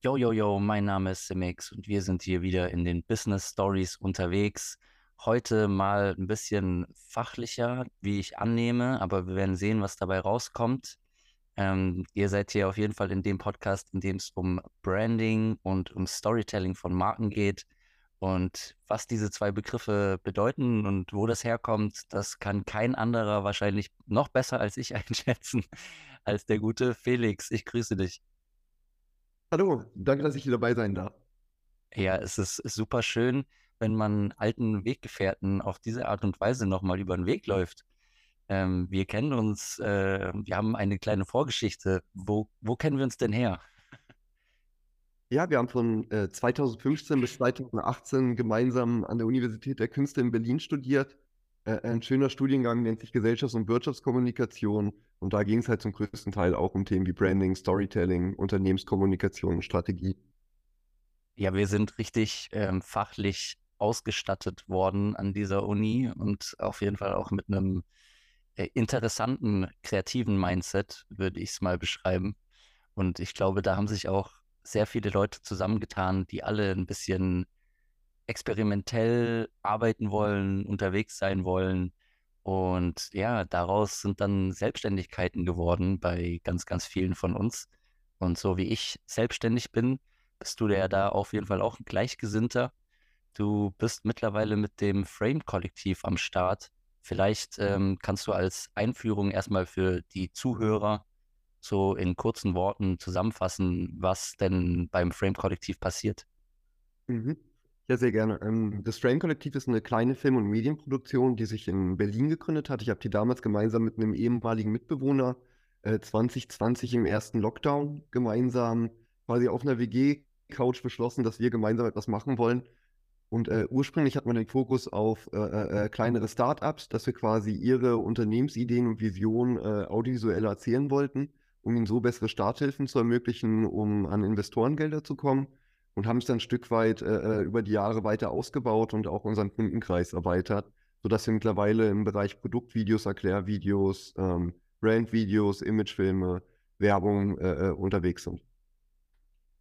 Yo, yo, yo, mein Name ist Simix und wir sind hier wieder in den Business Stories unterwegs. Heute mal ein bisschen fachlicher, wie ich annehme, aber wir werden sehen, was dabei rauskommt. Ähm, ihr seid hier auf jeden Fall in dem Podcast, in dem es um Branding und um Storytelling von Marken geht. Und was diese zwei Begriffe bedeuten und wo das herkommt, das kann kein anderer wahrscheinlich noch besser als ich einschätzen, als der gute Felix. Ich grüße dich. Hallo, danke, dass ich hier dabei sein darf. Ja, es ist super schön, wenn man alten Weggefährten auf diese Art und Weise nochmal über den Weg läuft. Ähm, wir kennen uns, äh, wir haben eine kleine Vorgeschichte. Wo, wo kennen wir uns denn her? Ja, wir haben von äh, 2015 bis 2018 gemeinsam an der Universität der Künste in Berlin studiert. Äh, ein schöner Studiengang nennt sich Gesellschafts- und Wirtschaftskommunikation. Und da ging es halt zum größten Teil auch um Themen wie Branding, Storytelling, Unternehmenskommunikation, Strategie. Ja, wir sind richtig ähm, fachlich ausgestattet worden an dieser Uni und auf jeden Fall auch mit einem äh, interessanten, kreativen Mindset, würde ich es mal beschreiben. Und ich glaube, da haben sich auch sehr viele Leute zusammengetan, die alle ein bisschen experimentell arbeiten wollen, unterwegs sein wollen. Und ja, daraus sind dann Selbstständigkeiten geworden bei ganz, ganz vielen von uns. Und so wie ich selbstständig bin, bist du ja da auf jeden Fall auch ein Gleichgesinnter. Du bist mittlerweile mit dem Frame-Kollektiv am Start. Vielleicht ähm, kannst du als Einführung erstmal für die Zuhörer so in kurzen Worten zusammenfassen, was denn beim Frame-Kollektiv passiert. Mhm. Ja, sehr gerne. Ähm, das Frame-Kollektiv ist eine kleine Film- und Medienproduktion, die sich in Berlin gegründet hat. Ich habe die damals gemeinsam mit einem ehemaligen Mitbewohner äh, 2020 im ersten Lockdown gemeinsam quasi auf einer WG-Couch beschlossen, dass wir gemeinsam etwas machen wollen. Und äh, ursprünglich hat man den Fokus auf äh, äh, äh kleinere Startups, dass wir quasi ihre Unternehmensideen und Visionen äh, audiovisuell erzählen wollten, um ihnen so bessere Starthilfen zu ermöglichen, um an Investorengelder zu kommen und haben es dann ein Stück weit äh, äh, über die Jahre weiter ausgebaut und auch unseren Kundenkreis erweitert, sodass wir mittlerweile im Bereich Produktvideos, Erklärvideos, ähm, Brandvideos, Imagefilme, Werbung äh, äh, unterwegs sind.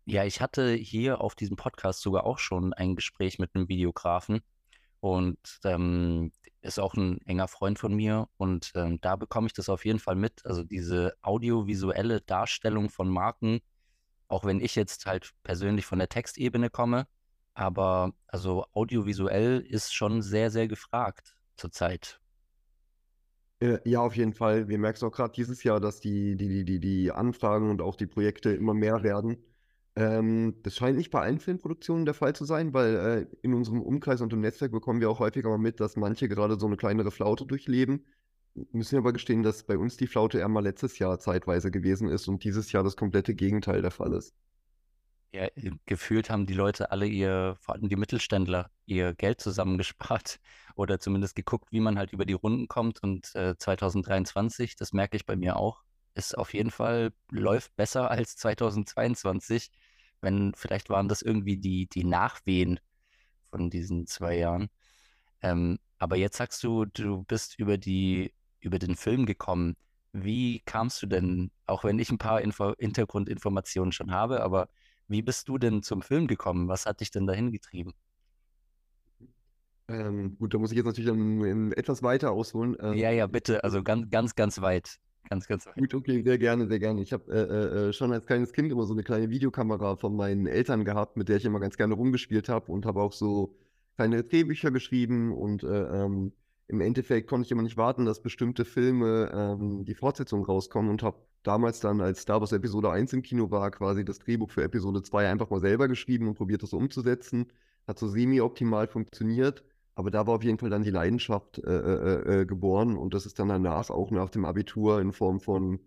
Ja, ich hatte hier auf diesem Podcast sogar auch schon ein Gespräch mit einem Videografen und ähm, ist auch ein enger Freund von mir und ähm, da bekomme ich das auf jeden Fall mit. Also diese audiovisuelle Darstellung von Marken auch wenn ich jetzt halt persönlich von der Textebene komme, aber also audiovisuell ist schon sehr, sehr gefragt zurzeit. Äh, ja, auf jeden Fall. Wir merken es auch gerade dieses Jahr, dass die, die, die, die Anfragen und auch die Projekte immer mehr werden. Ähm, das scheint nicht bei allen Filmproduktionen der Fall zu sein, weil äh, in unserem Umkreis und im Netzwerk bekommen wir auch häufiger mal mit, dass manche gerade so eine kleinere Flaute durchleben müssen aber gestehen, dass bei uns die Flaute eher mal letztes Jahr zeitweise gewesen ist und dieses Jahr das komplette Gegenteil der Fall ist. Ja, äh, gefühlt haben die Leute alle ihr, vor allem die Mittelständler, ihr Geld zusammengespart oder zumindest geguckt, wie man halt über die Runden kommt. Und äh, 2023, das merke ich bei mir auch, ist auf jeden Fall, läuft besser als 2022. Wenn, vielleicht waren das irgendwie die, die Nachwehen von diesen zwei Jahren. Ähm, aber jetzt sagst du, du bist über die über den Film gekommen. Wie kamst du denn, auch wenn ich ein paar Info Hintergrundinformationen schon habe, aber wie bist du denn zum Film gekommen? Was hat dich denn dahin getrieben? Ähm, gut, da muss ich jetzt natürlich dann, dann etwas weiter ausholen. Ähm, ja, ja, bitte, also ganz, ganz, ganz weit. Ganz, ganz weit. Gut, okay, sehr gerne, sehr gerne. Ich habe äh, äh, äh, schon als kleines Kind immer so eine kleine Videokamera von meinen Eltern gehabt, mit der ich immer ganz gerne rumgespielt habe und habe auch so kleine Drehbücher geschrieben und äh, ähm, im Endeffekt konnte ich immer nicht warten, dass bestimmte Filme ähm, die Fortsetzung rauskommen und habe damals dann, als Star Wars Episode 1 im Kino war, quasi das Drehbuch für Episode 2 einfach mal selber geschrieben und probiert das umzusetzen. Hat so semi-optimal funktioniert, aber da war auf jeden Fall dann die Leidenschaft äh, äh, äh, geboren und das ist dann danach auch nach dem Abitur in Form von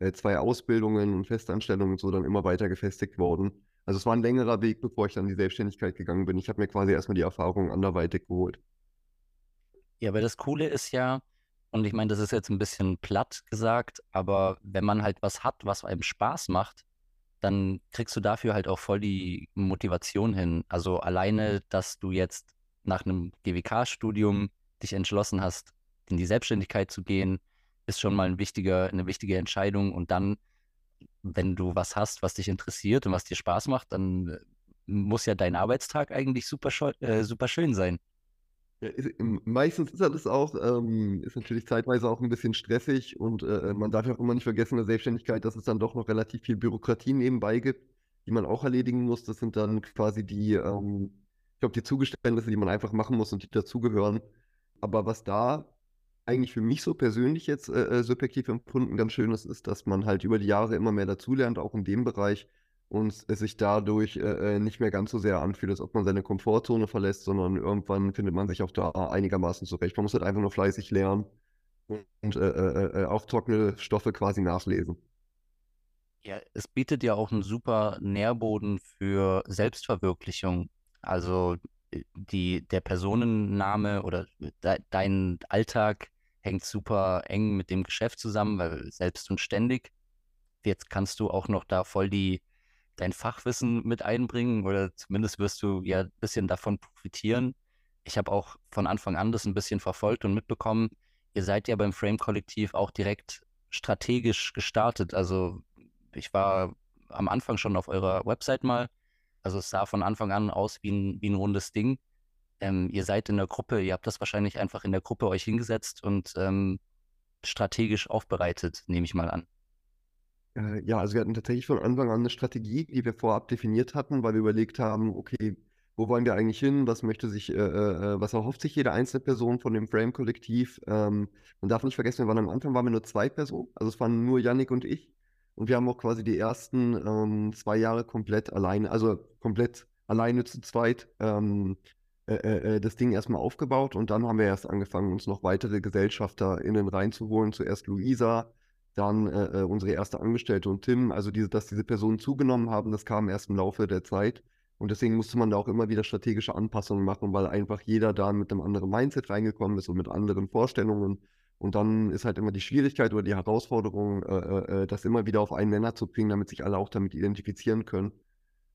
äh, zwei Ausbildungen und Festanstellungen und so dann immer weiter gefestigt worden. Also es war ein längerer Weg, bevor ich dann in die Selbstständigkeit gegangen bin. Ich habe mir quasi erstmal die Erfahrung anderweitig geholt. Ja, aber das Coole ist ja, und ich meine, das ist jetzt ein bisschen platt gesagt, aber wenn man halt was hat, was einem Spaß macht, dann kriegst du dafür halt auch voll die Motivation hin. Also alleine, dass du jetzt nach einem GWK-Studium dich entschlossen hast, in die Selbstständigkeit zu gehen, ist schon mal ein wichtiger, eine wichtige Entscheidung. Und dann wenn du was hast, was dich interessiert und was dir Spaß macht, dann äh, muss ja dein Arbeitstag eigentlich super, äh, super schön sein. Ja, ist, meistens ist das auch, ähm, ist natürlich zeitweise auch ein bisschen stressig und äh, man darf ja auch immer nicht vergessen in der Selbstständigkeit, dass es dann doch noch relativ viel Bürokratie nebenbei gibt, die man auch erledigen muss. Das sind dann quasi die, ähm, ich glaube, die Zugeständnisse, die man einfach machen muss und die dazugehören. Aber was da eigentlich für mich so persönlich jetzt äh, äh subjektiv empfunden ganz schön ist, ist, dass man halt über die Jahre immer mehr dazulernt, auch in dem Bereich und es sich dadurch äh, äh, nicht mehr ganz so sehr anfühlt, als ob man seine Komfortzone verlässt, sondern irgendwann findet man sich auch da einigermaßen zurecht. Man muss halt einfach nur fleißig lernen und äh, äh, äh, auch trockene Stoffe quasi nachlesen. Ja, es bietet ja auch einen super Nährboden für Selbstverwirklichung. Also die, der Personenname oder de, dein Alltag hängt super eng mit dem Geschäft zusammen, weil selbst und ständig. Jetzt kannst du auch noch da voll die dein Fachwissen mit einbringen oder zumindest wirst du ja ein bisschen davon profitieren. Ich habe auch von Anfang an das ein bisschen verfolgt und mitbekommen. Ihr seid ja beim Frame-Kollektiv auch direkt strategisch gestartet. Also ich war am Anfang schon auf eurer Website mal. Also es sah von Anfang an aus wie ein, wie ein rundes Ding. Ähm, ihr seid in der Gruppe, ihr habt das wahrscheinlich einfach in der Gruppe euch hingesetzt und ähm, strategisch aufbereitet, nehme ich mal an. Äh, ja, also wir hatten tatsächlich von Anfang an eine Strategie, die wir vorab definiert hatten, weil wir überlegt haben, okay, wo wollen wir eigentlich hin? Was möchte sich, äh, äh, äh was erhofft sich jede einzelne Person von dem Frame-Kollektiv? Ähm, man darf nicht vergessen, wir waren am Anfang waren wir nur zwei Personen, also es waren nur Yannick und ich. Und wir haben auch quasi die ersten ähm, zwei Jahre komplett alleine, also komplett alleine zu zweit ähm, äh, äh, das Ding erstmal aufgebaut und dann haben wir erst angefangen, uns noch weitere GesellschafterInnen reinzuholen. Zuerst Luisa, dann äh, äh, unsere erste Angestellte und Tim. Also, diese, dass diese Personen zugenommen haben, das kam erst im Laufe der Zeit. Und deswegen musste man da auch immer wieder strategische Anpassungen machen, weil einfach jeder da mit einem anderen Mindset reingekommen ist und mit anderen Vorstellungen. Und dann ist halt immer die Schwierigkeit oder die Herausforderung, äh, äh, äh das immer wieder auf einen Nenner zu bringen, damit sich alle auch damit identifizieren können.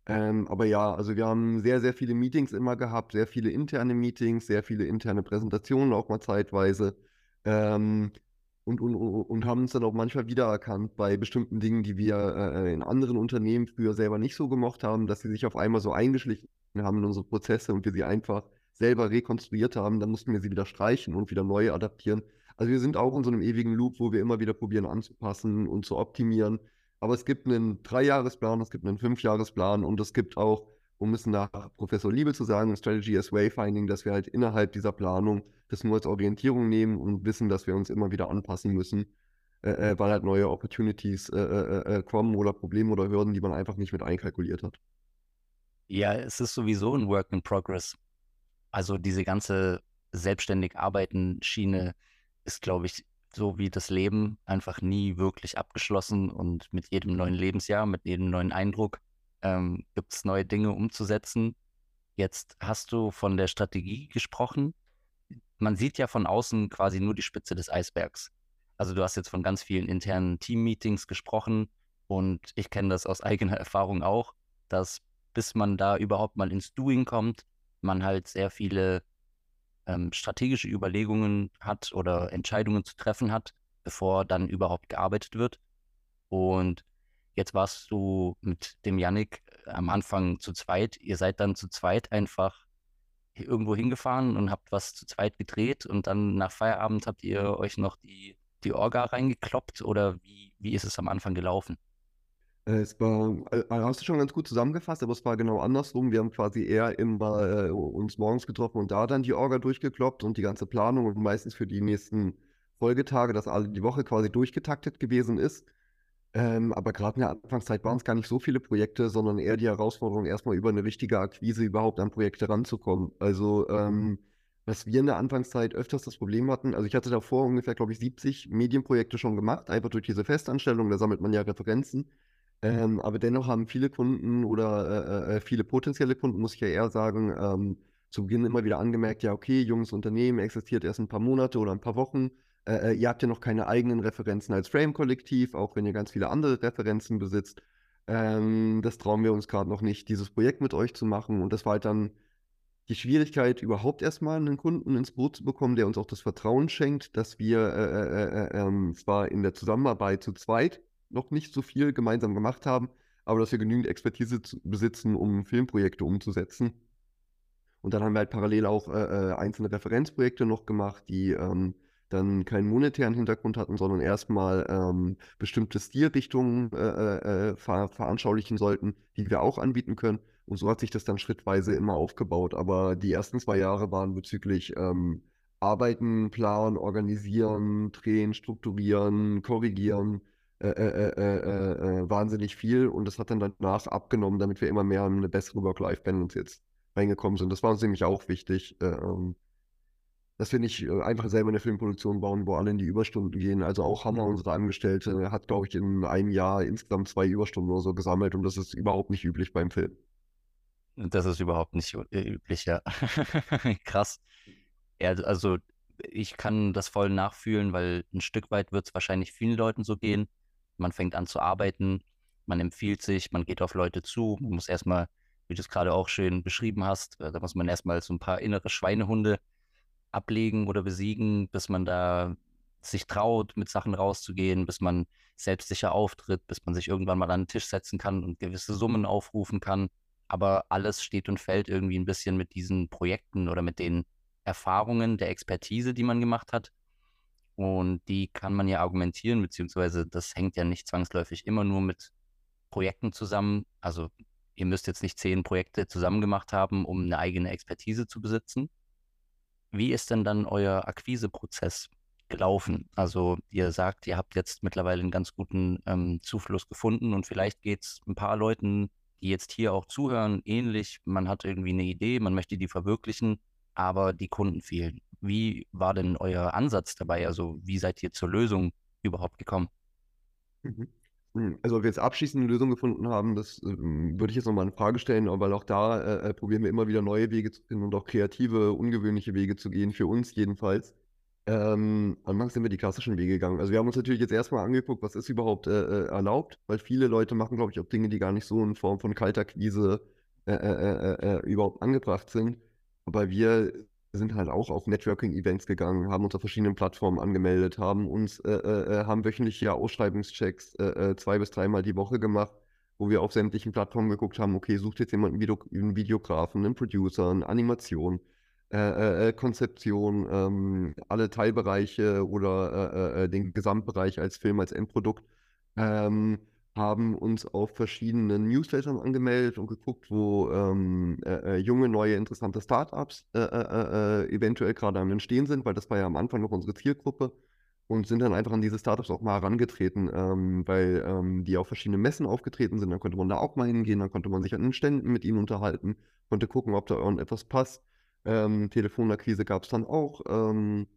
Ähm, aber ja, also wir haben sehr, sehr viele Meetings immer gehabt, sehr viele interne Meetings, sehr viele interne Präsentationen auch mal zeitweise. Ähm, und, und, und haben uns dann auch manchmal wiedererkannt bei bestimmten Dingen, die wir äh, in anderen Unternehmen früher selber nicht so gemocht haben, dass sie sich auf einmal so eingeschlichen haben in unsere Prozesse und wir sie einfach selber rekonstruiert haben. Dann mussten wir sie wieder streichen und wieder neu adaptieren. Also wir sind auch in so einem ewigen Loop, wo wir immer wieder probieren anzupassen und zu optimieren. Aber es gibt einen Dreijahresplan, es gibt einen Fünfjahresplan und es gibt auch um es nach Professor Liebe zu sagen, Strategy as Wayfinding, dass wir halt innerhalb dieser Planung das nur als Orientierung nehmen und wissen, dass wir uns immer wieder anpassen müssen, äh, äh weil halt neue Opportunities äh, äh, äh, kommen oder Probleme oder Hürden, die man einfach nicht mit einkalkuliert hat. Ja, es ist sowieso ein Work in Progress. Also diese ganze selbstständig arbeiten Schiene ist, glaube ich, so wie das Leben einfach nie wirklich abgeschlossen und mit jedem neuen Lebensjahr, mit jedem neuen Eindruck ähm, gibt es neue Dinge umzusetzen. Jetzt hast du von der Strategie gesprochen. Man sieht ja von außen quasi nur die Spitze des Eisbergs. Also du hast jetzt von ganz vielen internen Team-Meetings gesprochen und ich kenne das aus eigener Erfahrung auch, dass bis man da überhaupt mal ins Doing kommt, man halt sehr viele ähm, strategische Überlegungen hat oder Entscheidungen zu treffen hat, bevor dann überhaupt gearbeitet wird. Und Jetzt warst du mit dem Yannick äh, am Anfang zu zweit. Ihr seid dann zu zweit einfach irgendwo hingefahren und habt was zu zweit gedreht und dann nach Feierabend habt ihr euch noch die, die Orga reingekloppt oder wie, wie ist es am Anfang gelaufen? Äh, es war, äh, hast du schon ganz gut zusammengefasst, aber es war genau andersrum. Wir haben quasi eher immer äh, uns morgens getroffen und da dann die Orga durchgekloppt und die ganze Planung und meistens für die nächsten Folgetage, dass alle die Woche quasi durchgetaktet gewesen ist. Ähm, aber gerade in der Anfangszeit waren es gar nicht so viele Projekte, sondern eher die Herausforderung, erstmal über eine richtige Akquise überhaupt an Projekte ranzukommen. Also, ähm, was wir in der Anfangszeit öfters das Problem hatten, also ich hatte davor ungefähr, glaube ich, 70 Medienprojekte schon gemacht, einfach durch diese Festanstellung, da sammelt man ja Referenzen. Ähm, aber dennoch haben viele Kunden oder äh, äh, viele potenzielle Kunden, muss ich ja eher sagen, ähm, zu Beginn immer wieder angemerkt, ja, okay, junges Unternehmen existiert erst ein paar Monate oder ein paar Wochen äh, äh, ihr habt ja noch keine eigenen Referenzen als Frame-Kollektiv, auch wenn ihr ganz viele andere Referenzen besitzt. Ähm, das trauen wir uns gerade noch nicht, dieses Projekt mit euch zu machen. Und das war halt dann die Schwierigkeit, überhaupt erstmal einen Kunden ins Boot zu bekommen, der uns auch das Vertrauen schenkt, dass wir äh, äh, äh, äh ähm, zwar in der Zusammenarbeit zu zweit noch nicht so viel gemeinsam gemacht haben, aber dass wir genügend Expertise zu, besitzen, um Filmprojekte umzusetzen. Und dann haben wir halt parallel auch äh, einzelne Referenzprojekte noch gemacht, die ähm, dann keinen monetären Hintergrund hatten, sondern erstmal ähm, bestimmte Stilrichtungen äh, äh, äh, ver veranschaulichen sollten, die wir auch anbieten können. Und so hat sich das dann schrittweise immer aufgebaut. Aber die ersten zwei Jahre waren bezüglich ähm, Arbeiten, Planen, Organisieren, Drehen, Strukturieren, Korrigieren äh, äh, äh, wahnsinnig viel. Und das hat dann danach abgenommen, damit wir immer mehr in eine bessere Work-Life-Balance jetzt reingekommen sind. Das war uns nämlich auch wichtig. Ähm, dass wir nicht äh, einfach selber eine Filmproduktion bauen, wo alle in die Überstunden gehen. Also auch Hammer, unsere Angestellte, hat, glaube ich, in einem Jahr insgesamt zwei Überstunden oder so gesammelt und das ist überhaupt nicht üblich beim Film. Das ist überhaupt nicht äh, üblich, ja. Krass. Ja, also ich kann das voll nachfühlen, weil ein Stück weit wird es wahrscheinlich vielen Leuten so gehen. Man fängt an zu arbeiten, man empfiehlt sich, man geht auf Leute zu, man muss erstmal, wie du es gerade auch schön beschrieben hast, äh, da muss man erstmal so ein paar innere Schweinehunde ablegen oder besiegen, bis man da sich traut, mit Sachen rauszugehen, bis man selbstsicher auftritt, bis man sich irgendwann mal an den Tisch setzen kann und gewisse Summen aufrufen kann. Aber alles steht und fällt irgendwie ein bisschen mit diesen Projekten oder mit den Erfahrungen der Expertise, die man gemacht hat. Und die kann man ja argumentieren, beziehungsweise das hängt ja nicht zwangsläufig immer nur mit Projekten zusammen. Also ihr müsst jetzt nicht zehn Projekte zusammen gemacht haben, um eine eigene Expertise zu besitzen, wie ist denn dann euer Akquiseprozess gelaufen? Also ihr sagt, ihr habt jetzt mittlerweile einen ganz guten ähm, Zufluss gefunden und vielleicht geht es ein paar Leuten, die jetzt hier auch zuhören, ähnlich. Man hat irgendwie eine Idee, man möchte die verwirklichen, aber die Kunden fehlen. Wie war denn euer Ansatz dabei? Also wie seid ihr zur Lösung überhaupt gekommen? Mhm. Hm, also, ob wir jetzt abschließend eine Lösung gefunden haben, das ähm, würde ich jetzt nochmal in Frage stellen, weil auch da äh, äh, probieren wir immer wieder neue Wege zu finden und auch kreative, ungewöhnliche Wege zu gehen, für uns jedenfalls. Ähm, anfangs sind wir die klassischen Wege gegangen. Also wir haben uns natürlich jetzt erstmal angeguckt, was ist überhaupt äh, äh, erlaubt, weil viele Leute machen, glaube ich, auch Dinge, die gar nicht so in Form von kalter Krise äh, äh, überhaupt angebracht sind. Aber wir sind halt auch auf Networking-Events gegangen, haben uns auf verschiedenen Plattformen angemeldet, haben uns, äh, äh, äh haben wöchentliche Ausschreibungschecks äh, äh, zwei bis dreimal die Woche gemacht, wo wir auf sämtlichen Plattformen geguckt haben, okay, sucht jetzt jemand einen, Video einen Videografen, einen Producer, eine Animation, äh, Konzeption, ähm, alle Teilbereiche oder den Gesamtbereich als Film, als Endprodukt. Ähm, haben uns auf verschiedenen Newslettern angemeldet und geguckt, wo ähm, äh, äh junge, neue, interessante Startups äh, äh, äh, eventuell gerade am Entstehen sind, weil das war ja am Anfang noch unsere Zielgruppe und sind dann einfach an diese Startups auch mal herangetreten, ähm, weil ähm, die auf verschiedene Messen aufgetreten sind. Dann konnte man da auch mal hingehen, dann konnte man sich an den Ständen mit ihnen unterhalten, konnte gucken, ob da irgendetwas passt. Ähm, Telefonakquise gab es dann auch. Ähm,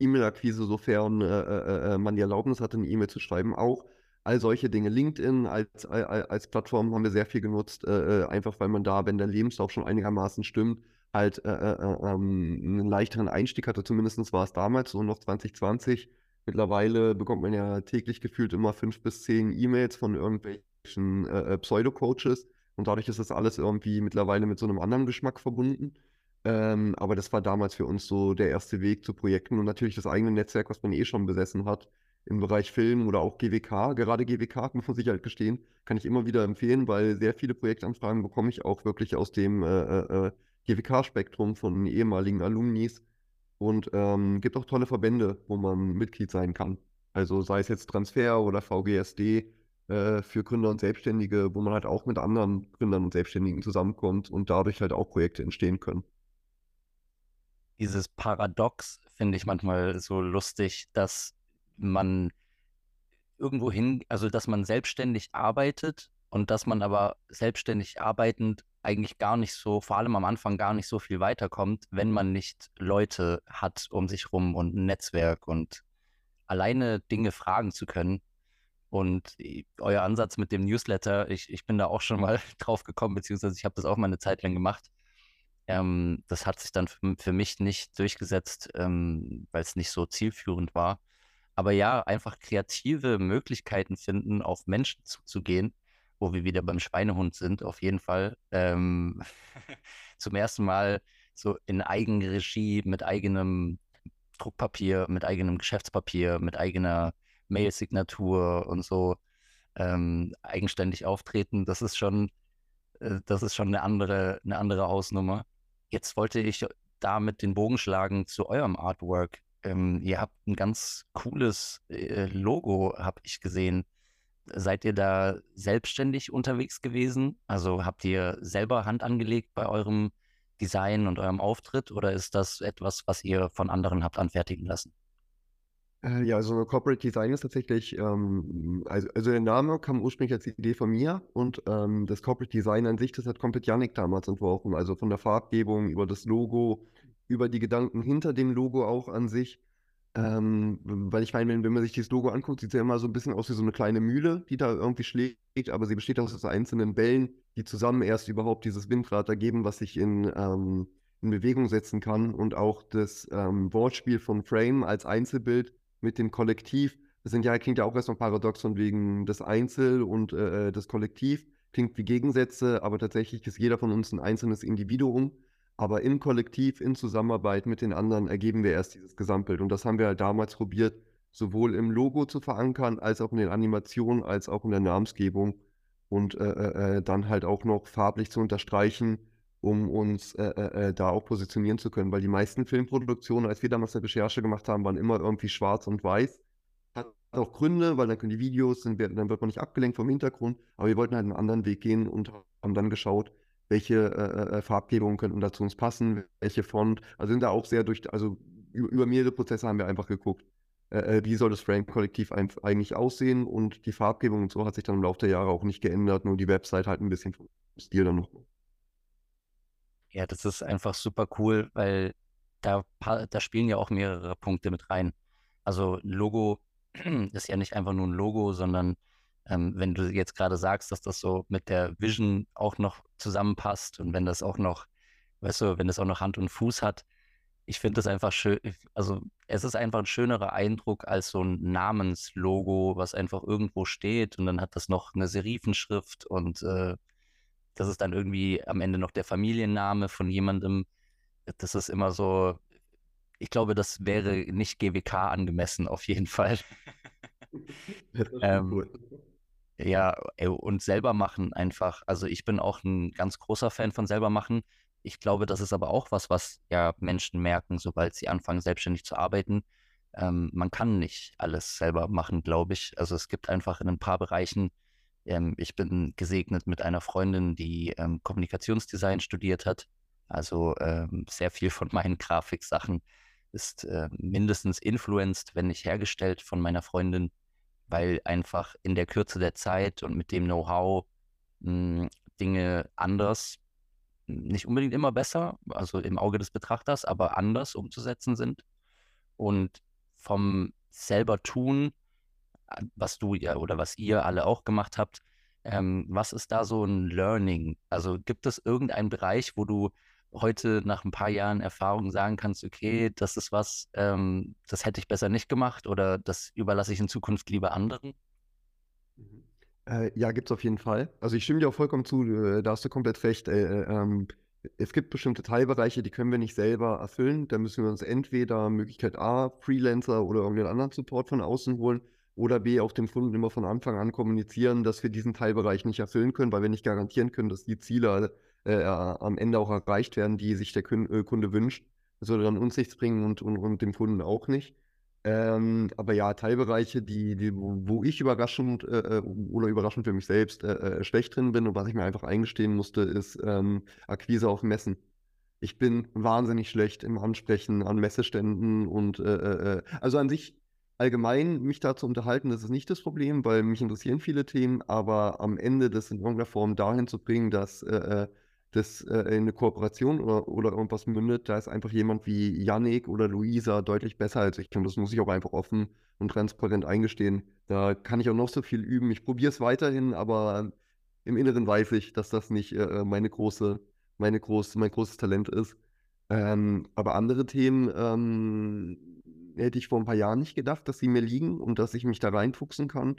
E-Mail-Akquise, sofern äh, man die Erlaubnis hatte, eine E-Mail zu schreiben, auch all solche Dinge. LinkedIn als, als Plattform haben wir sehr viel genutzt, äh, äh, einfach weil man da, wenn der Lebenslauf schon einigermaßen stimmt, halt äh, äh, äh ähm, einen leichteren Einstieg hatte. Zumindest war es damals so noch 2020. Mittlerweile bekommt man ja täglich gefühlt immer fünf bis zehn E-Mails von irgendwelchen äh, Pseudo-Coaches. Und dadurch ist das alles irgendwie mittlerweile mit so einem anderen Geschmack verbunden. Ähm, aber das war damals für uns so der erste Weg zu Projekten und natürlich das eigene Netzwerk, was man eh schon besessen hat, im Bereich Film oder auch GWK. Gerade GWK, muss man sich halt gestehen, kann ich immer wieder empfehlen, weil sehr viele Projektanfragen bekomme ich auch wirklich aus dem äh, äh, äh GWK-Spektrum von ehemaligen Alumnis. Und ähm, gibt auch tolle Verbände, wo man Mitglied sein kann. Also sei es jetzt Transfer oder VGSD äh, für Gründer und Selbstständige, wo man halt auch mit anderen Gründern und Selbstständigen zusammenkommt und dadurch halt auch Projekte entstehen können. Dieses Paradox finde ich manchmal so lustig, dass man irgendwo hin, also dass man selbstständig arbeitet und dass man aber selbstständig arbeitend eigentlich gar nicht so, vor allem am Anfang gar nicht so viel weiterkommt, wenn man nicht Leute hat um sich rum und ein Netzwerk und alleine Dinge fragen zu können. Und euer Ansatz mit dem Newsletter, ich, ich bin da auch schon mal drauf gekommen, beziehungsweise ich habe das auch mal eine Zeit lang gemacht. Ähm, das hat sich dann für, für mich nicht durchgesetzt, ähm, weil es nicht so zielführend war. Aber ja, einfach kreative Möglichkeiten finden, auf Menschen zuzugehen, wo wir wieder beim Schweinehund sind, auf jeden Fall. Ähm, zum ersten Mal so in Eigenregie, mit eigenem Druckpapier, mit eigenem Geschäftspapier, mit eigener Mail-Signatur und so ähm, eigenständig auftreten. Das ist schon, äh, das ist schon eine andere, eine andere Hausnummer. Jetzt wollte ich da mit den Bogen schlagen zu eurem Artwork. Ähm, ihr habt ein ganz cooles äh, Logo, habe ich gesehen. Seid ihr da selbstständig unterwegs gewesen? Also habt ihr selber Hand angelegt bei eurem Design und eurem Auftritt oder ist das etwas, was ihr von anderen habt anfertigen lassen? Äh, ja, also Corporate Design ist tatsächlich, ähm, also, also der Name kam ursprünglich als Idee von mir und ähm, das Corporate Design an sich, das hat komplett Yannick damals entworfen. Also von der Farbgebung über das Logo, über die Gedanken hinter dem Logo auch an sich. Ähm, weil ich meine, wenn, wenn man sich dieses Logo anguckt, sieht es ja immer so ein bisschen aus wie so eine kleine Mühle, die da irgendwie schlägt, aber sie besteht aus einzelnen Bällen, die zusammen erst überhaupt dieses Windrad ergeben, was sich in, ähm, in Bewegung setzen kann. Und auch das ähm, Wortspiel von Frame als Einzelbild mit dem Kollektiv, das sind ja, klingt ja auch erstmal paradox von wegen das Einzel und äh, äh, das Kollektiv, klingt wie Gegensätze, aber tatsächlich ist jeder von uns ein einzelnes Individuum. Aber im Kollektiv, in Zusammenarbeit mit den anderen ergeben wir erst dieses Gesamtbild. Und das haben wir halt damals probiert, sowohl im Logo zu verankern, als auch in den Animationen, als auch in der Namensgebung. Und äh, äh, äh dann halt auch noch farblich zu unterstreichen, um uns äh, äh, äh, da auch positionieren zu können. Weil die meisten Filmproduktionen, als wir damals eine Recherche gemacht haben, waren immer irgendwie schwarz und weiß. Hat auch Gründe, weil dann können die Videos, dann wird, dann wird man nicht abgelenkt vom Hintergrund. Aber wir wollten halt einen anderen Weg gehen und haben dann geschaut, welche äh, äh, Farbgebungen könnten da zu uns passen, welche Font. Also sind da auch sehr durch, also über, mehrere Prozesse haben wir einfach geguckt, äh, äh wie soll das Frame-Kollektiv eigentlich aussehen und die Farbgebung und so hat sich dann im Laufe der Jahre auch nicht geändert, nur die Website halt ein bisschen vom Stil dann noch. Ja, das ist einfach super cool, weil da, da spielen ja auch mehrere Punkte mit rein. Also Logo ist ja nicht einfach nur ein Logo, sondern ähm, wenn du jetzt gerade sagst, dass das so mit der Vision auch noch zusammenpasst und wenn das auch noch, weißt du, wenn das auch noch Hand und Fuß hat, ich finde das einfach schön, also es ist einfach ein schönerer Eindruck als so ein Namenslogo, was einfach irgendwo steht und dann hat das noch eine Serifenschrift und äh, das ist dann irgendwie am Ende noch der Familienname von jemandem. Das ist immer so, ich glaube, das wäre nicht GWK angemessen, auf jeden Fall. ähm, cool. Ja, und selber machen einfach. Also ich bin auch ein ganz großer Fan von selber machen. Ich glaube, das ist aber auch was, was ja Menschen merken, sobald sie anfangen, selbstständig zu arbeiten. Ähm, man kann nicht alles selber machen, glaube ich. Also es gibt einfach in ein paar Bereichen, ähm, ich bin gesegnet mit einer Freundin, die ähm, Kommunikationsdesign studiert hat. Also ähm, sehr viel von meinen Grafiksachen ist äh, mindestens influenced, wenn nicht hergestellt von meiner Freundin weil einfach in der Kürze der Zeit und mit dem Know-how hm, Dinge anders, nicht unbedingt immer besser, also im Auge des Betrachters, aber anders umzusetzen sind. Und vom selber tun, was du ja oder was ihr alle auch gemacht habt, ähm, was ist da so ein Learning? Also gibt es irgendeinen Bereich, wo du heute nach ein paar Jahren Erfahrung sagen kannst, okay, das ist was, ähm, das hätte ich besser nicht gemacht oder das überlasse ich in Zukunft lieber anderen? Mhm. Äh, ja, gibt es auf jeden Fall. Also ich stimme dir auch vollkommen zu, äh, da hast du komplett recht. Äh, äh, ähm, es gibt bestimmte Teilbereiche, die können wir nicht selber erfüllen. Da müssen wir uns entweder Möglichkeit A, Freelancer oder irgendeinen anderen Support von außen holen oder B, auch dem Kunden immer von Anfang an kommunizieren, dass wir diesen Teilbereich nicht erfüllen können, weil wir nicht garantieren können, dass die Ziele äh, am Ende auch erreicht werden, die sich der äh, Kunde wünscht. Das würde dann uns nichts bringen und, und, und dem Kunden auch nicht. Ähm, aber ja, Teilbereiche, die, die, wo ich überraschend äh, äh, oder überraschend für mich selbst äh, äh, schlecht drin bin und was ich mir einfach eingestehen musste, ist ähm, Akquise auf Messen. Ich bin wahnsinnig schlecht im Ansprechen an Messeständen und äh, äh, also an sich allgemein mich da zu unterhalten, das ist nicht das Problem, weil mich interessieren viele Themen, aber am Ende das in irgendeiner Form dahin zu bringen, dass das äh, in eine Kooperation oder, oder irgendwas mündet, da ist einfach jemand wie Yannick oder Luisa deutlich besser als ich. Und das muss ich auch einfach offen und transparent eingestehen. Da kann ich auch noch so viel üben. Ich probiere es weiterhin, aber im Inneren weiß ich, dass das nicht äh, äh, meine große, meine groß, mein großes Talent ist. Ähm, aber andere Themen ähm, hätte ich vor ein paar Jahren nicht gedacht, dass sie mir liegen und dass ich mich da reinfuchsen kann.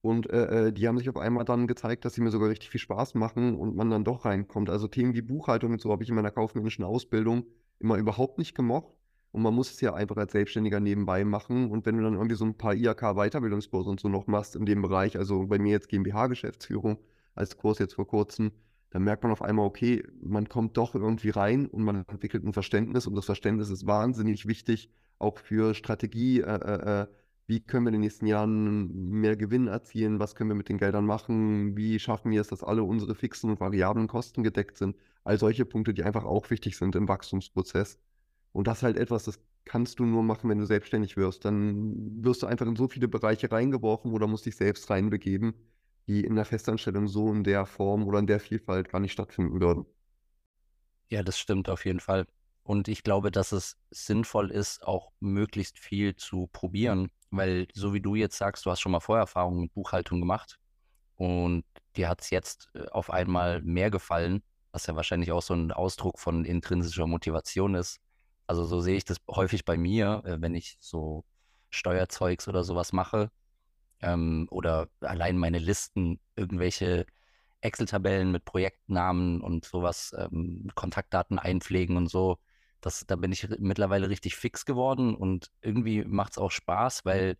Und äh, äh, die haben sich auf einmal dann gezeigt, dass sie mir sogar richtig viel Spaß machen und man dann doch reinkommt. Also Themen wie Buchhaltung und so habe ich in meiner kaufmännischen Ausbildung immer überhaupt nicht gemocht. Und man muss es ja einfach als Selbstständiger nebenbei machen. Und wenn du dann irgendwie so ein paar IHK-Weiterbildungskurse und so noch machst in dem Bereich, also bei mir jetzt GmbH-Geschäftsführung als Kurs jetzt vor kurzem, dann merkt man auf einmal, okay, man kommt doch irgendwie rein und man entwickelt ein Verständnis. Und das Verständnis ist wahnsinnig wichtig, auch für Strategie. Äh, äh, äh wie können wir in den nächsten Jahren mehr Gewinn erzielen? Was können wir mit den Geldern machen? Wie schaffen wir es, dass alle unsere fixen und variablen Kosten gedeckt sind? All solche Punkte, die einfach auch wichtig sind im Wachstumsprozess. Und das ist halt etwas, das kannst du nur machen, wenn du selbstständig wirst. Dann wirst du einfach in so viele Bereiche reingeworfen oder musst dich selbst reinbegeben, die in der Festanstellung so in der Form oder in der Vielfalt gar nicht stattfinden würden. Ja, das stimmt auf jeden Fall. Und ich glaube, dass es sinnvoll ist, auch möglichst viel zu probieren, weil so wie du jetzt sagst, du hast schon mal Vorerfahrungen mit Buchhaltung gemacht und dir hat es jetzt äh, auf einmal mehr gefallen, was ja wahrscheinlich auch so ein Ausdruck von intrinsischer Motivation ist. Also so sehe ich das häufig bei mir, äh, wenn ich so Steuerzeugs oder sowas mache ähm, oder allein meine Listen, irgendwelche Excel-Tabellen mit Projektnamen und sowas, ähm, Kontaktdaten einpflegen und so. Das, da bin ich mittlerweile richtig fix geworden und irgendwie macht es auch Spaß, weil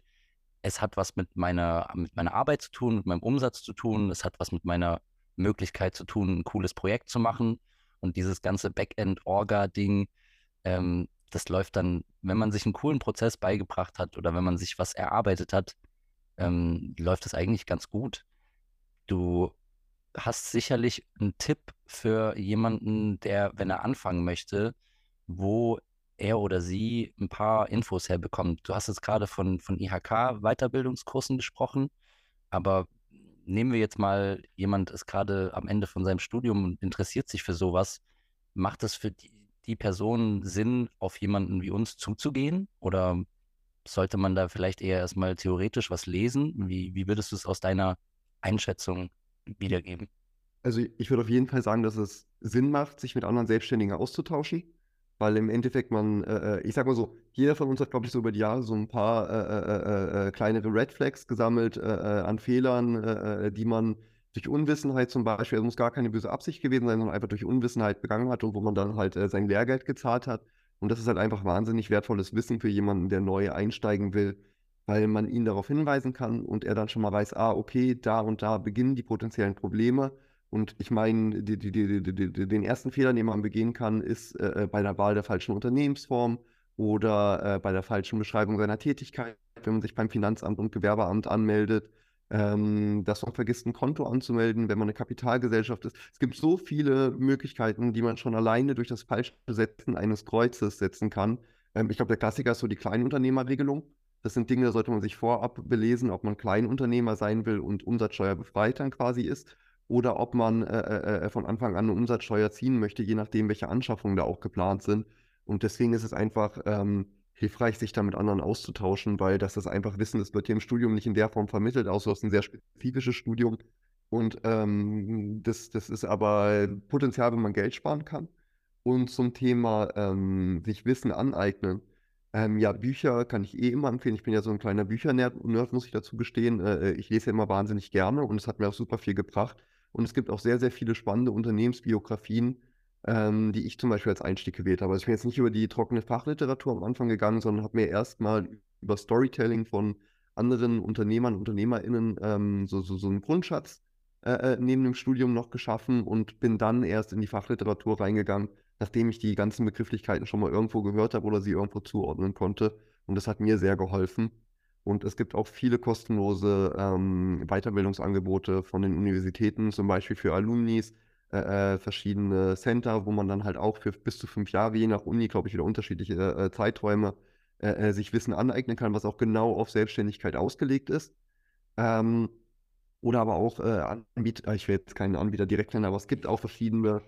es hat was mit meiner, mit meiner Arbeit zu tun, mit meinem Umsatz zu tun, es hat was mit meiner Möglichkeit zu tun, ein cooles Projekt zu machen. Und dieses ganze Backend-Orga-Ding, ähm, das läuft dann, wenn man sich einen coolen Prozess beigebracht hat oder wenn man sich was erarbeitet hat, ähm, läuft das eigentlich ganz gut. Du hast sicherlich einen Tipp für jemanden, der, wenn er anfangen möchte, wo er oder sie ein paar Infos herbekommt. Du hast jetzt gerade von, von IHK-Weiterbildungskursen gesprochen, aber nehmen wir jetzt mal, jemand ist gerade am Ende von seinem Studium und interessiert sich für sowas. Macht es für die, die Person Sinn, auf jemanden wie uns zuzugehen? Oder sollte man da vielleicht eher erstmal theoretisch was lesen? Wie, wie würdest du es aus deiner Einschätzung wiedergeben? Also ich würde auf jeden Fall sagen, dass es Sinn macht, sich mit anderen Selbstständigen auszutauschen weil im Endeffekt man, äh, äh, ich sag mal so, jeder von uns hat, glaube ich, so über die Jahre so ein paar äh, äh, äh kleinere Red Flags gesammelt an Fehlern, die man durch Unwissenheit zum Beispiel, also muss gar keine böse Absicht gewesen sein, sondern einfach durch Unwissenheit begangen hat und wo man dann halt sein Lehrgeld gezahlt hat. Und das ist halt einfach wahnsinnig wertvolles Wissen für jemanden, der neu einsteigen will, weil man ihn darauf hinweisen kann und er dann schon mal weiß, ah, okay, da und da beginnen die potenziellen Probleme und ich meine, die, die, die, den ersten Fehler, den man begehen kann, ist äh, äh, bei der Wahl der falschen Unternehmensform oder äh, bei der falschen Beschreibung seiner Tätigkeit, wenn man sich beim Finanzamt und Gewerbeamt anmeldet, ähm, dass man vergisst, ein Konto anzumelden, wenn man eine Kapitalgesellschaft ist. Es gibt so viele Möglichkeiten, die man schon alleine durch das falsche Setzen eines Kreuzes setzen kann. Ähm, ich glaube, der Klassiker ist so die Kleinunternehmerregelung. Das sind Dinge, da sollte man sich vorab belesen, ob man Kleinunternehmer sein will und umsatzsteuerbefreit dann quasi ist oder ob man äh, äh, äh, von Anfang an eine Umsatzsteuer ziehen möchte, je nachdem, welche Anschaffungen da auch geplant sind. Und deswegen ist es einfach ähm, hilfreich, sich da mit anderen auszutauschen, weil das ist einfach Wissen, das wird hier im Studium nicht in der Form vermittelt, außer es ist ein sehr spezifisches Studium. Und ähm, das, das ist aber Potenzial, wenn man Geld sparen kann. Und zum Thema ähm, sich Wissen aneignen. Ähm, ja, Bücher kann ich eh immer empfehlen. Ich bin ja so ein kleiner Büchernerd, muss ich dazu gestehen. Äh, ich lese ja immer wahnsinnig gerne und es hat mir auch super viel gebracht. Und es gibt auch sehr, sehr viele spannende Unternehmensbiografien, ähm, die ich zum Beispiel als Einstieg gewählt habe. Also ich bin jetzt nicht über die trockene Fachliteratur am Anfang gegangen, sondern habe mir erstmal über Storytelling von anderen Unternehmern, UnternehmerInnen ähm, so, so, so einen Grundschatz äh, äh, neben dem Studium noch geschaffen und bin dann erst in die Fachliteratur reingegangen, nachdem ich die ganzen Begrifflichkeiten schon mal irgendwo gehört habe oder sie irgendwo zuordnen konnte. Und das hat mir sehr geholfen. Und es gibt auch viele kostenlose ähm, Weiterbildungsangebote von den Universitäten, zum Beispiel für Alumnis, äh, äh, verschiedene Center, wo man dann halt auch für bis zu fünf Jahre, je nach Uni, glaube ich, wieder unterschiedliche äh, Zeiträume, äh, äh, sich Wissen aneignen kann, was auch genau auf Selbstständigkeit ausgelegt ist. Ähm, oder aber auch äh, Anbieter, ich will jetzt keinen Anbieter direkt nennen, aber es gibt auch verschiedene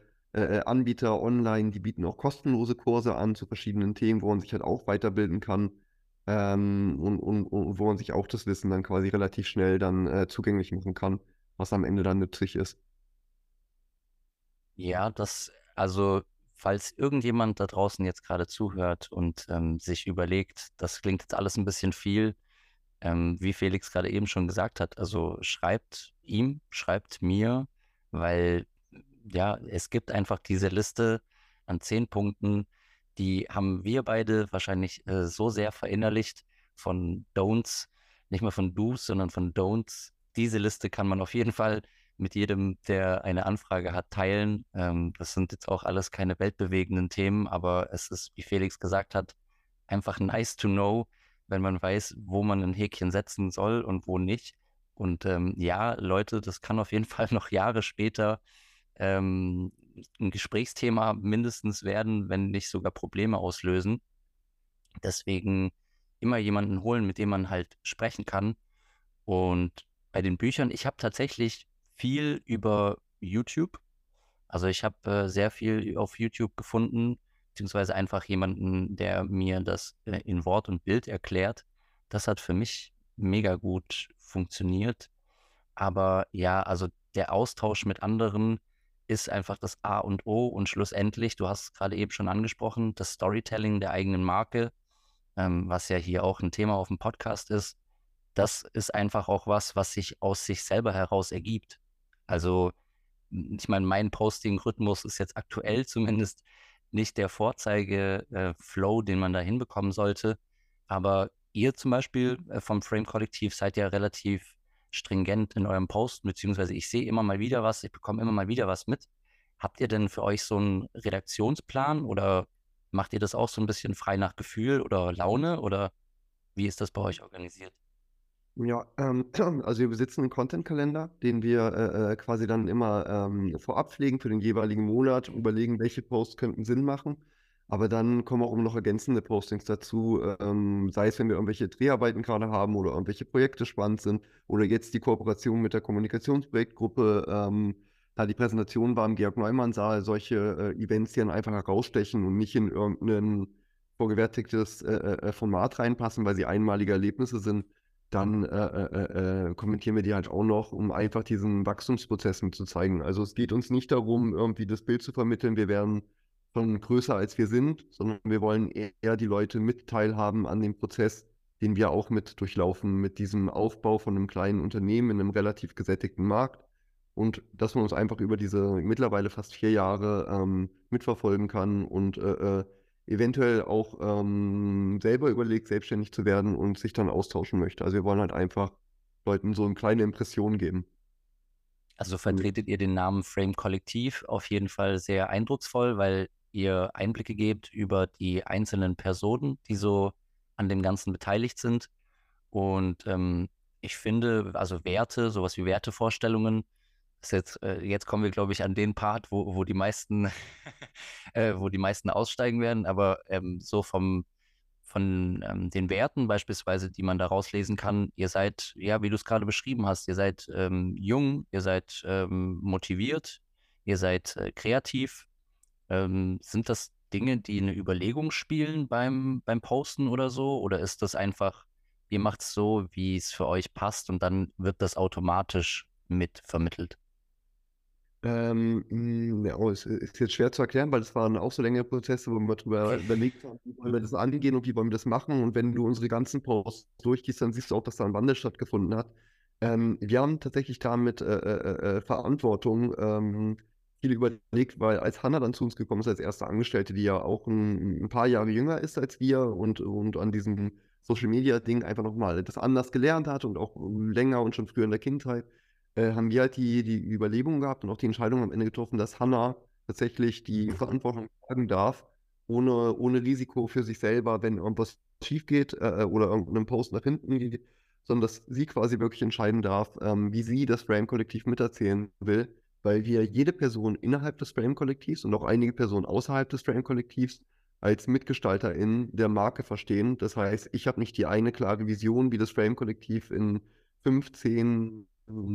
Anbieter online, die bieten auch kostenlose Kurse an zu verschiedenen Themen, wo man sich halt auch weiterbilden kann ähm, und, und, und, wo man sich auch das Wissen dann quasi relativ schnell dann äh, zugänglich machen kann, was am Ende dann nützlich ist. Ja, das, also falls irgendjemand da draußen jetzt gerade zuhört und ähm, sich überlegt, das klingt jetzt alles ein bisschen viel, ähm, wie Felix gerade eben schon gesagt hat, also schreibt ihm, schreibt mir, weil ja, es gibt einfach diese Liste an zehn Punkten, die haben wir beide wahrscheinlich äh, so sehr verinnerlicht von Don'ts, nicht mehr von Do's, sondern von Don'ts. Diese Liste kann man auf jeden Fall mit jedem, der eine Anfrage hat, teilen. Ähm, das sind jetzt auch alles keine weltbewegenden Themen, aber es ist, wie Felix gesagt hat, einfach nice to know, wenn man weiß, wo man ein Häkchen setzen soll und wo nicht. Und ähm, ja, Leute, das kann auf jeden Fall noch Jahre später ähm, ein Gesprächsthema mindestens werden, wenn nicht sogar Probleme auslösen. Deswegen immer jemanden holen, mit dem man halt sprechen kann. Und bei den Büchern, ich habe tatsächlich viel über YouTube. Also ich habe äh, sehr viel auf YouTube gefunden, beziehungsweise einfach jemanden, der mir das äh, in Wort und Bild erklärt. Das hat für mich mega gut funktioniert. Aber ja, also der Austausch mit anderen ist einfach das A und O und schlussendlich, du hast es gerade eben schon angesprochen, das Storytelling der eigenen Marke, ähm, was ja hier auch ein Thema auf dem Podcast ist, das ist einfach auch was, was sich aus sich selber heraus ergibt. Also, ich meine, mein Posting-Rhythmus ist jetzt aktuell zumindest nicht der Vorzeige-Flow, äh, den man da hinbekommen sollte. Aber ihr zum Beispiel äh, vom Frame-Kollektiv seid ja relativ stringent in eurem Post, beziehungsweise ich sehe immer mal wieder was, ich bekomme immer mal wieder was mit. Habt ihr denn für euch so einen Redaktionsplan oder macht ihr das auch so ein bisschen frei nach Gefühl oder Laune oder wie ist das bei euch organisiert? Ja, ähm, also wir besitzen einen Content-Kalender, den wir äh, äh, quasi dann immer ähm, vorab pflegen für den jeweiligen Monat, überlegen, welche Posts könnten Sinn machen. Aber dann kommen auch noch ergänzende Postings dazu, ähm, sei es, wenn wir irgendwelche Dreharbeiten gerade haben oder irgendwelche Projekte spannend sind oder jetzt die Kooperation mit der Kommunikationsprojektgruppe, ähm, da die Präsentation war im Georg Neumann Saal, solche äh, Events, dann einfach herausstechen und nicht in irgendein vorgewertigtes äh, äh, Format reinpassen, weil sie einmalige Erlebnisse sind, dann äh, äh, äh, kommentieren wir die halt auch noch, um einfach diesen Wachstumsprozess zu zeigen. Also es geht uns nicht darum, irgendwie das Bild zu vermitteln, wir werden schon größer als wir sind, sondern wir wollen eher die Leute mit teilhaben an dem Prozess, den wir auch mit durchlaufen, mit diesem Aufbau von einem kleinen Unternehmen in einem relativ gesättigten Markt. Und dass man uns einfach über diese mittlerweile fast vier Jahre ähm, mitverfolgen kann und äh, äh, eventuell auch ähm, selber überlegt, selbstständig zu werden und sich dann austauschen möchte. Also wir wollen halt einfach Leuten so eine kleine Impression geben. Also vertretet ihr den Namen Frame Kollektiv auf jeden Fall sehr eindrucksvoll, weil ihr Einblicke gebt über die einzelnen Personen, die so an dem Ganzen beteiligt sind. Und ähm, ich finde, also Werte, sowas wie Wertevorstellungen, jetzt, äh, jetzt kommen wir, glaube ich, an den Part, wo, wo die meisten, äh, wo die meisten aussteigen werden, aber ähm, so vom, von ähm, den Werten beispielsweise, die man da rauslesen kann, ihr seid, ja, wie du es gerade beschrieben hast, ihr seid ähm, jung, ihr seid ähm, motiviert, ihr seid äh, kreativ, ähm, sind das Dinge, die eine Überlegung spielen beim, beim Posten oder so? Oder ist das einfach, ihr macht es so, wie es für euch passt und dann wird das automatisch mit vermittelt? Ähm, hm, ja, oh, es ist jetzt schwer zu erklären, weil das waren auch so längere Prozesse, wo wir darüber überlegt haben, wie wollen wir das angehen und wie wollen wir das machen. Und wenn du unsere ganzen Posts durchgehst, dann siehst du auch, dass da ein Wandel stattgefunden hat. Ähm, wir haben tatsächlich damit äh, äh, äh, Verantwortung ähm, viel überlegt, weil als Hanna dann zu uns gekommen ist als erste Angestellte, die ja auch ein, ein paar Jahre jünger ist als wir und, und an diesem Social Media Ding einfach nochmal das anders gelernt hat und auch länger und schon früher in der Kindheit, äh, haben wir halt die, die Überlegung gehabt und auch die Entscheidung am Ende getroffen, dass Hanna tatsächlich die Verantwortung tragen darf, ohne, ohne Risiko für sich selber, wenn irgendwas schief geht äh, oder irgendein Post nach hinten geht, sondern dass sie quasi wirklich entscheiden darf, ähm, wie sie das Frame-Kollektiv miterzählen will weil wir jede Person innerhalb des Frame-Kollektivs und auch einige Personen außerhalb des Frame-Kollektivs als MitgestalterInnen der Marke verstehen. Das heißt, ich habe nicht die eine klare Vision, wie das Frame-Kollektiv in 15,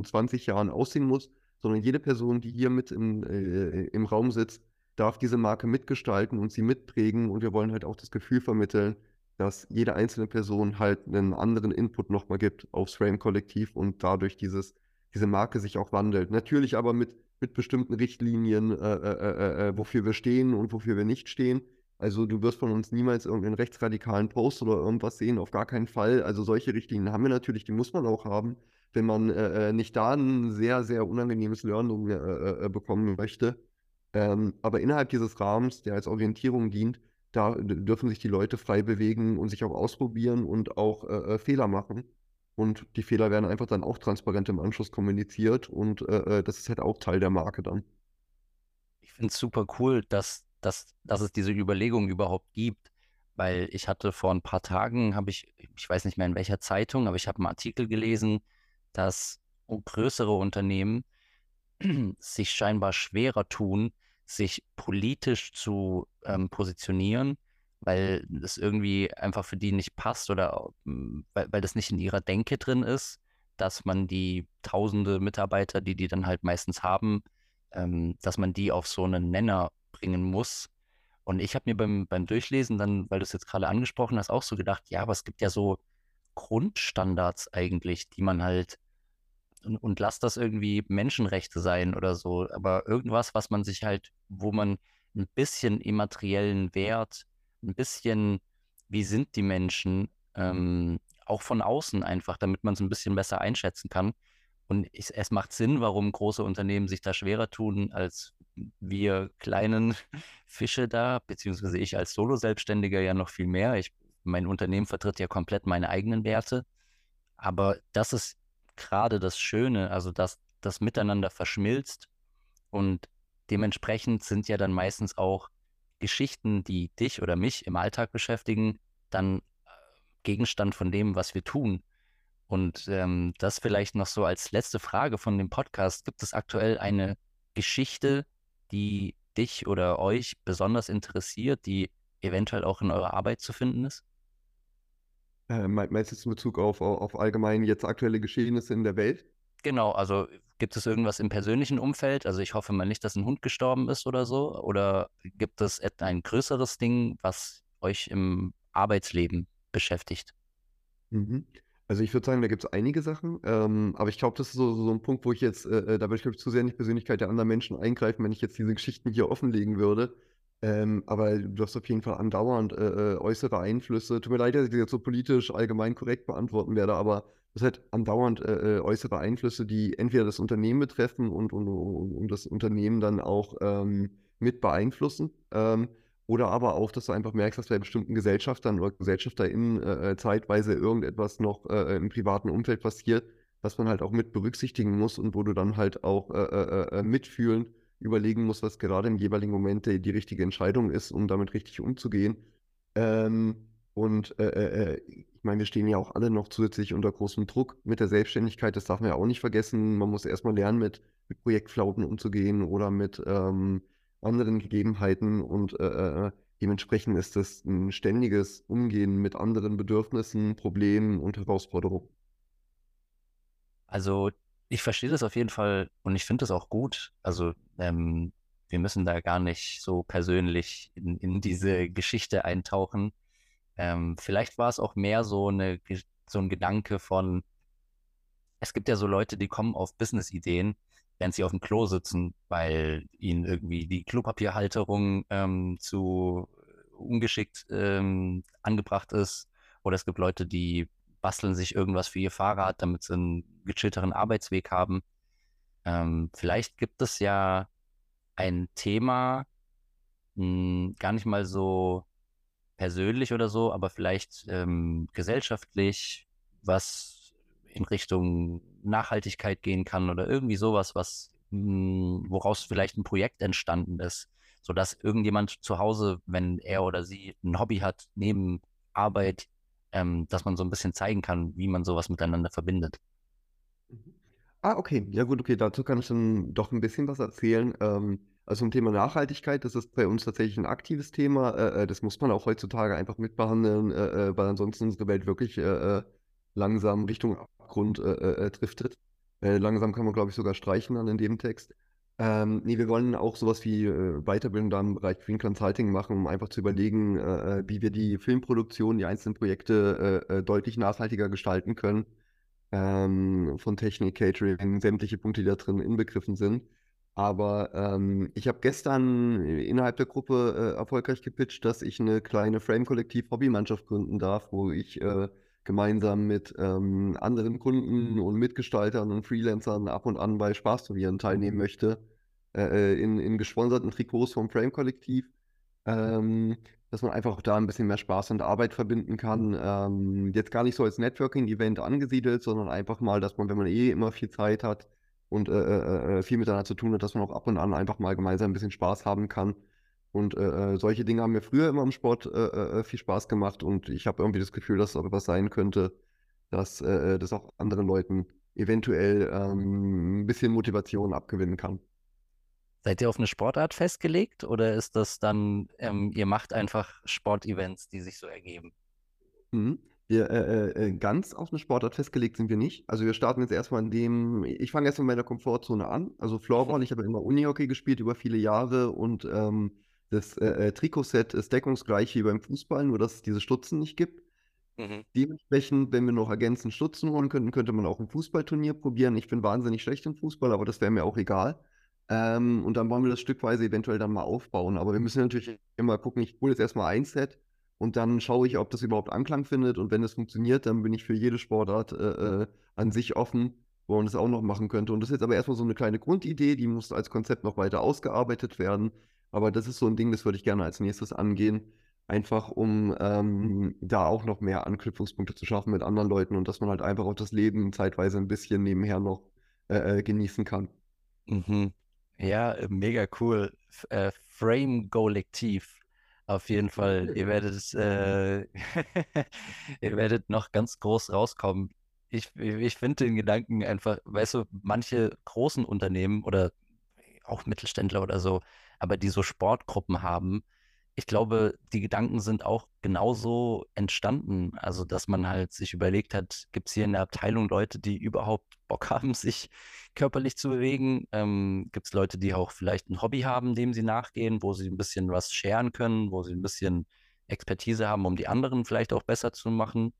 20 Jahren aussehen muss, sondern jede Person, die hier mit im, äh, im Raum sitzt, darf diese Marke mitgestalten und sie mitprägen. Und wir wollen halt auch das Gefühl vermitteln, dass jede einzelne Person halt einen anderen Input nochmal gibt aufs Frame-Kollektiv und dadurch dieses diese Marke sich auch wandelt. Natürlich aber mit, mit bestimmten Richtlinien, äh äh, äh, äh, wofür wir stehen und wofür wir nicht stehen. Also du wirst von uns niemals irgendeinen rechtsradikalen Post oder irgendwas sehen, auf gar keinen Fall. Also solche Richtlinien haben wir natürlich, die muss man auch haben, wenn man äh, äh, nicht da ein sehr, sehr unangenehmes Learning bekommen möchte. Ähm, aber innerhalb dieses Rahmens, der als Orientierung dient, da dürfen sich die Leute frei bewegen und sich auch ausprobieren und auch Fehler machen. Und die Fehler werden einfach dann auch transparent im Anschluss kommuniziert und äh, äh das ist halt auch Teil der Marke dann. Ich finde es super cool, dass, dass, dass es diese Überlegung überhaupt gibt, weil ich hatte vor ein paar Tagen, habe ich, ich weiß nicht mehr in welcher Zeitung, aber ich habe einen Artikel gelesen, dass größere Unternehmen sich scheinbar schwerer tun, sich politisch zu ähm, positionieren, weil es irgendwie einfach für die nicht passt oder weil, weil das nicht in ihrer Denke drin ist, dass man die tausende Mitarbeiter, die die dann halt meistens haben, ähm, dass man die auf so einen Nenner bringen muss. Und ich habe mir beim, beim Durchlesen dann, weil du es jetzt gerade angesprochen hast, auch so gedacht, ja, aber es gibt ja so Grundstandards eigentlich, die man halt und, und lass das irgendwie Menschenrechte sein oder so, aber irgendwas, was man sich halt, wo man ein bisschen immateriellen Wert, ein bisschen, wie sind die Menschen, ähm, auch von außen einfach, damit man es ein bisschen besser einschätzen kann. Und ich, es macht Sinn, warum große Unternehmen sich da schwerer tun als wir kleinen Fische da, beziehungsweise ich als Solo-Selbstständiger ja noch viel mehr. Ich, mein Unternehmen vertritt ja komplett meine eigenen Werte. Aber das ist gerade das Schöne, also dass das miteinander verschmilzt und dementsprechend sind ja dann meistens auch Geschichten, die dich oder mich im Alltag beschäftigen, dann äh, Gegenstand von dem, was wir tun. Und ähm, das vielleicht noch so als letzte Frage von dem Podcast. Gibt es aktuell eine Geschichte, die dich oder euch besonders interessiert, die eventuell auch in eurer Arbeit zu finden ist? Äh, meinst in Bezug auf, auf allgemein jetzt aktuelle Geschehnisse in der Welt? Genau, also gibt es irgendwas im persönlichen Umfeld? Also ich hoffe mal nicht, dass ein Hund gestorben ist oder so. Oder gibt es ein größeres Ding, was euch im Arbeitsleben beschäftigt? Mhm. Also ich würde sagen, da gibt es einige Sachen, ähm, aber ich glaube, das ist so, so ein Punkt, wo ich jetzt, äh, äh da würde ich glaube ich zu sehr in die Persönlichkeit der anderen Menschen eingreifen, wenn ich jetzt diese Geschichten hier offenlegen würde. Ähm, aber du hast auf jeden Fall andauernd äh, äh, äußere Einflüsse. Tut mir leid, dass ich das jetzt so politisch allgemein korrekt beantworten werde, aber es hat andauernd äh, äh, äußere Einflüsse, die entweder das Unternehmen betreffen und, und, und, und das Unternehmen dann auch ähm, mit beeinflussen. Ähm, oder aber auch, dass du einfach merkst, dass bei bestimmten Gesellschaftern oder GesellschafterInnen äh, äh zeitweise irgendetwas noch im privaten Umfeld passiert, was man halt auch mit berücksichtigen muss und wo du dann halt auch mitfühlen überlegen muss, was gerade im jeweiligen Moment die, die richtige Entscheidung ist, um damit richtig umzugehen. Ähm, und äh, äh, äh, ich meine, wir stehen ja auch alle noch zusätzlich unter großem Druck mit der Selbstständigkeit. Das darf man ja auch nicht vergessen. Man muss erstmal lernen, mit, mit Projektflauten umzugehen oder mit ähm, anderen Gegebenheiten. Und äh, äh, dementsprechend ist das ein ständiges Umgehen mit anderen Bedürfnissen, Problemen und Herausforderungen. Also ich verstehe das auf jeden Fall und ich finde das auch gut. Also ähm, wir müssen da gar nicht so persönlich in, in diese Geschichte eintauchen. Ähm, vielleicht war es auch mehr so, eine, so ein Gedanke von, es gibt ja so Leute, die kommen auf Business-Ideen, während sie auf dem Klo sitzen, weil ihnen irgendwie die Klopapierhalterung ähm, zu ungeschickt ähm, angebracht ist. Oder es gibt Leute, die basteln sich irgendwas für ihr Fahrrad, damit sie einen gechillteren Arbeitsweg haben. Ähm, vielleicht gibt es ja ein Thema, mh, hm, gar nicht mal so persönlich oder so, aber vielleicht ähm, gesellschaftlich, was in Richtung Nachhaltigkeit gehen kann oder irgendwie sowas, was mh, hm, woraus vielleicht ein Projekt entstanden ist, sodass irgendjemand zu Hause, wenn er oder sie ein Hobby hat, neben Arbeit ähm, dass man so ein bisschen zeigen kann, wie man sowas miteinander verbindet. Ah, okay. Ja gut, okay, dazu kann ich dann doch ein bisschen was erzählen. Ähm, also zum Thema Nachhaltigkeit, das ist bei uns tatsächlich ein aktives Thema. Äh, äh das muss man auch heutzutage einfach mitbehandeln, äh, äh weil ansonsten unsere Welt wirklich äh, äh langsam Richtung Abgrund driftet. langsam kann man, glaube ich, sogar streichen dann in dem Text. Ähm, nee, wir wollen auch sowas wie äh, Weiterbildung da im Bereich Green Consulting machen, um einfach zu überlegen, äh, äh, wie wir die Filmproduktion, die einzelnen Projekte äh, äh, deutlich nachhaltiger gestalten können. Ähm, von Technik, Catering, sämtliche Punkte, die da drin inbegriffen sind. Aber ähm, ich habe gestern innerhalb der Gruppe äh, erfolgreich gepitcht, dass ich eine kleine Frame-Kollektiv-Hobbymannschaft gründen darf, wo ich gemeinsam mit ähm, anderen Kunden und Mitgestaltern und Freelancern ab und an bei Spaßturnieren teilnehmen möchte, äh, äh, in, in gesponserten Trikots vom Frame-Kollektiv. Ähm, dass man einfach auch da ein bisschen mehr Spaß und Arbeit verbinden kann. Ähm, jetzt gar nicht so als Networking-Event angesiedelt, sondern einfach mal, dass man, wenn man eh immer viel Zeit hat und äh, äh, äh viel miteinander zu tun hat, dass man auch ab und an einfach mal gemeinsam ein bisschen Spaß haben kann. Und äh, äh solche Dinge haben mir früher immer im Sport äh, viel Spaß gemacht und ich habe irgendwie das Gefühl, dass es auch etwas sein könnte, dass das auch anderen Leuten eventuell ähm, ein bisschen Motivation abgewinnen kann. Seid ihr auf eine Sportart festgelegt oder ist das dann, ähm, ihr macht einfach Sportevents, die sich so ergeben? Mhm. Wir, äh, äh, äh, ganz auf eine Sportart festgelegt sind wir nicht. Also wir starten jetzt erstmal in dem, ich fange erstmal in meiner Komfortzone an. Also Floorball, ich habe immer Unihockey gespielt über viele Jahre und ähm, das äh, äh, Trikotset ist deckungsgleich wie beim Fußball, nur dass es diese Stutzen nicht gibt. Mhm. Dementsprechend, wenn wir noch ergänzend Stutzen holen könnten, könnte man auch ein Fußballturnier probieren. Ich bin wahnsinnig schlecht im Fußball, aber das wäre mir auch egal. Ähm, und dann wollen wir das stückweise eventuell dann mal aufbauen. Aber wir müssen natürlich immer gucken, ich hole jetzt erstmal ein Set und dann schaue ich, ob das überhaupt Anklang findet. Und wenn es funktioniert, dann bin ich für jede Sportart äh, äh, an sich offen, wo man das auch noch machen könnte. Und das ist jetzt aber erstmal so eine kleine Grundidee, die muss als Konzept noch weiter ausgearbeitet werden. Aber das ist so ein Ding, das würde ich gerne als nächstes angehen. Einfach um ähm, da auch noch mehr Anknüpfungspunkte zu schaffen mit anderen Leuten und dass man halt einfach auch das Leben zeitweise ein bisschen nebenher noch äh, äh genießen kann. Mhm. Ja, äh, mega cool. F äh, Frame Kollektiv. Auf jeden Fall. Ihr werdet, äh, ihr werdet noch ganz groß rauskommen. Ich, ich finde den Gedanken einfach, weißt du, manche großen Unternehmen oder auch Mittelständler oder so, aber die so Sportgruppen haben, ich glaube, die Gedanken sind auch genauso entstanden. Also, dass man halt sich überlegt hat, gibt es hier in der Abteilung Leute, die überhaupt Bock haben, sich körperlich zu bewegen? Ähm, gibt es Leute, die auch vielleicht ein Hobby haben, dem sie nachgehen, wo sie ein bisschen was scheren können, wo sie ein bisschen Expertise haben, um die anderen vielleicht auch besser zu machen?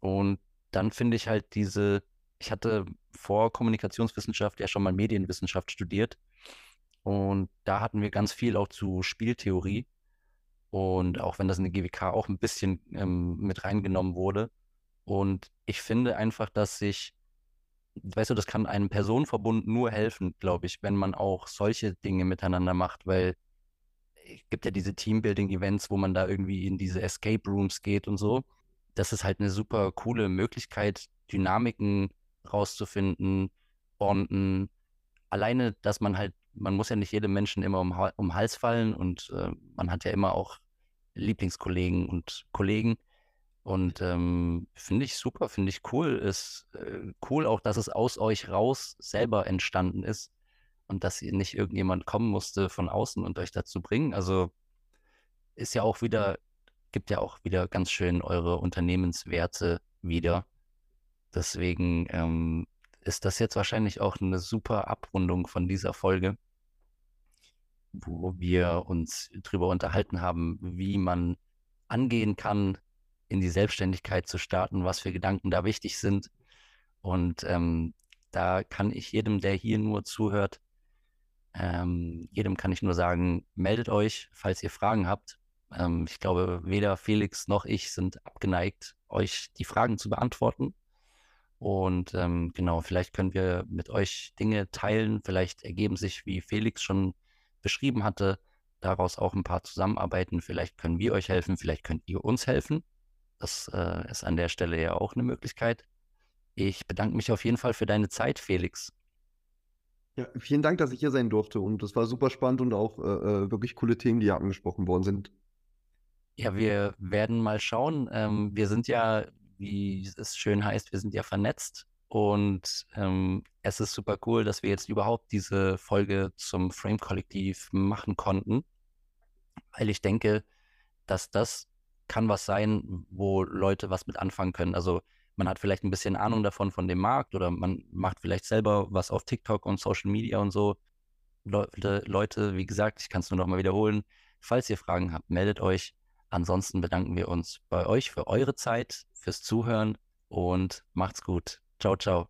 Und dann finde ich halt diese, ich hatte vor Kommunikationswissenschaft ja schon mal Medienwissenschaft studiert und da hatten wir ganz viel auch zu Spieltheorie. Und auch wenn das in der GWK auch ein bisschen ähm, mit reingenommen wurde. Und ich finde einfach, dass sich, weißt du, das kann einem Personenverbund nur helfen, glaube ich, wenn man auch solche Dinge miteinander macht, weil es gibt ja diese Teambuilding-Events, wo man da irgendwie in diese Escape Rooms geht und so. Das ist halt eine super coole Möglichkeit, Dynamiken rauszufinden, bonden. Alleine, dass man halt man muss ja nicht jedem Menschen immer um, um Hals fallen und äh, man hat ja immer auch Lieblingskollegen und Kollegen. Und ähm, finde ich super, finde ich cool. Ist äh, cool auch, dass es aus euch raus selber entstanden ist und dass ihr nicht irgendjemand kommen musste von außen und euch dazu bringen. Also ist ja auch wieder, gibt ja auch wieder ganz schön eure Unternehmenswerte wieder. Deswegen ähm, ist das jetzt wahrscheinlich auch eine super Abrundung von dieser Folge wo wir uns darüber unterhalten haben, wie man angehen kann, in die Selbstständigkeit zu starten, was für Gedanken da wichtig sind. Und ähm, da kann ich jedem, der hier nur zuhört, ähm, jedem kann ich nur sagen, meldet euch, falls ihr Fragen habt. Ähm, ich glaube, weder Felix noch ich sind abgeneigt, euch die Fragen zu beantworten. Und ähm, genau, vielleicht können wir mit euch Dinge teilen. Vielleicht ergeben sich, wie Felix schon beschrieben hatte, daraus auch ein paar zusammenarbeiten. Vielleicht können wir euch helfen, vielleicht könnt ihr uns helfen. Das äh, ist an der Stelle ja auch eine Möglichkeit. Ich bedanke mich auf jeden Fall für deine Zeit, Felix. Ja, vielen Dank, dass ich hier sein durfte. Und das war super spannend und auch äh, äh wirklich coole Themen, die hier angesprochen worden sind. Ja, wir werden mal schauen. Ähm, wir sind ja, wie es schön heißt, wir sind ja vernetzt und ähm, es ist super cool, dass wir jetzt überhaupt diese Folge zum Frame-Kollektiv machen konnten, weil ich denke, dass das kann was sein, wo Leute was mit anfangen können. Also man hat vielleicht ein bisschen Ahnung davon von dem Markt oder man macht vielleicht selber was auf TikTok und Social Media und so. Leute, Leute wie gesagt, ich kann es nur noch mal wiederholen. Falls ihr Fragen habt, meldet euch. Ansonsten bedanken wir uns bei euch für eure Zeit, fürs Zuhören und macht's gut. Ciao, ciao.